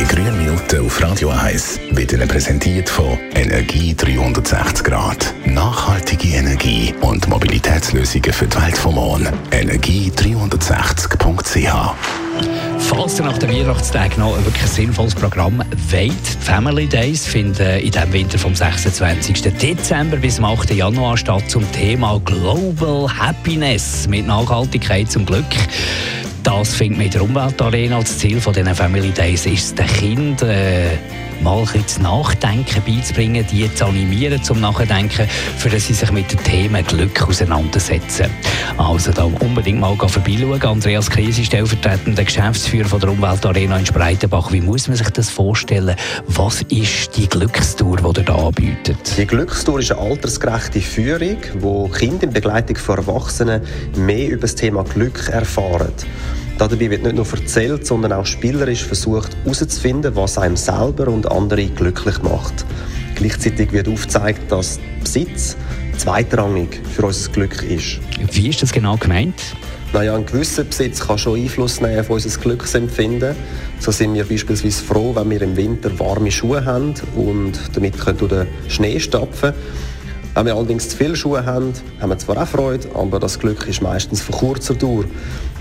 Die grünen Minuten auf Radio 1 wird Ihnen präsentiert von Energie 360 Grad. Nachhaltige Energie und Mobilitätslösungen für die Welt vom Morgen. Energie360.ch Falls ihr nach den Weihnachtstagen noch ein wirklich sinnvolles Programm wollt, Family Days finden in diesem Winter vom 26. Dezember bis zum 8. Januar statt zum Thema Global Happiness mit Nachhaltigkeit zum Glück. Das findet man in der Umweltarena. Das Ziel dieser Family Days ist den Kindern äh, mal ein bisschen Nachdenken beizubringen, die zu animieren zum Nachdenken, für dass sie sich mit den Themen Glück auseinandersetzen. Also da unbedingt mal vorbeischauen. Andreas Krise, stellvertretender Geschäftsführer von der Umweltarena in Spreitenbach. Wie muss man sich das vorstellen? Was ist die Glückstour, die ihr da anbietet? Die Glückstour ist eine altersgerechte Führung, wo Kinder in Begleitung von Erwachsenen mehr über das Thema Glück erfahren. Dabei wird nicht nur erzählt, sondern auch spielerisch versucht herauszufinden, was einem selber und andere glücklich macht. Gleichzeitig wird aufgezeigt, dass Besitz zweitrangig für unser Glück ist. Wie ist das genau gemeint? Naja, ein gewisser Besitz kann schon Einfluss nehmen auf unser Glücksempfinden. So sind wir beispielsweise froh, wenn wir im Winter warme Schuhe haben und damit können durch den Schnee stapfen wenn wir allerdings zu viele Schuhe haben, haben wir zwar auch Freude, aber das Glück ist meistens von kurzer Dauer.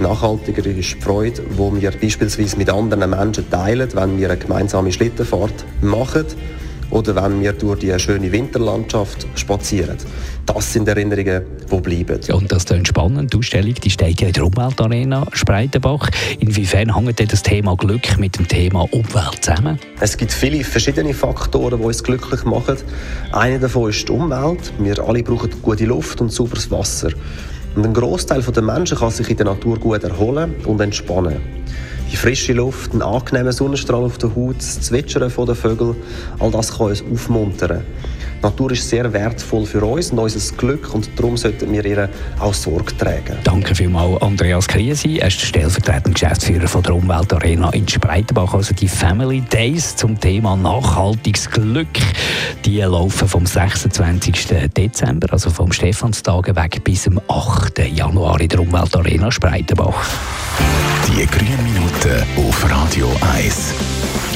Nachhaltiger ist die Freude, die wir beispielsweise mit anderen Menschen teilen, wenn wir eine gemeinsame Schlittenfahrt machen oder wenn wir durch die schöne Winterlandschaft spazieren. Das sind Erinnerungen, die bleiben. Ja, und das ist spannend. Die Ausstellung die steht ja in der Umweltarena Spreitenbach. Inwiefern hängt das Thema Glück mit dem Thema Umwelt zusammen? Es gibt viele verschiedene Faktoren, die uns glücklich machen. Einer davon ist die Umwelt. Wir alle brauchen gute Luft und sauberes Wasser. Und ein Großteil der Menschen kann sich in der Natur gut erholen und entspannen. Die frische Luft, ein angenehmer Sonnenstrahl auf der Haut, das Zwitschern der Vögel, all das kann uns aufmuntern. Die Natur ist sehr wertvoll für uns und unser Glück und darum sollten wir ihr auch Sorge tragen. Danke vielmals Andreas Kriesi, er ist der stellvertretende Geschäftsführer von der Umweltarena in Spreitenbach, also die Family Days zum Thema nachhaltiges Glück. Die laufen vom 26. Dezember, also vom Stephanstag weg bis zum 8. Januar in der Umweltarena Spreitenbach. Die grünen Minuten auf Radio 1.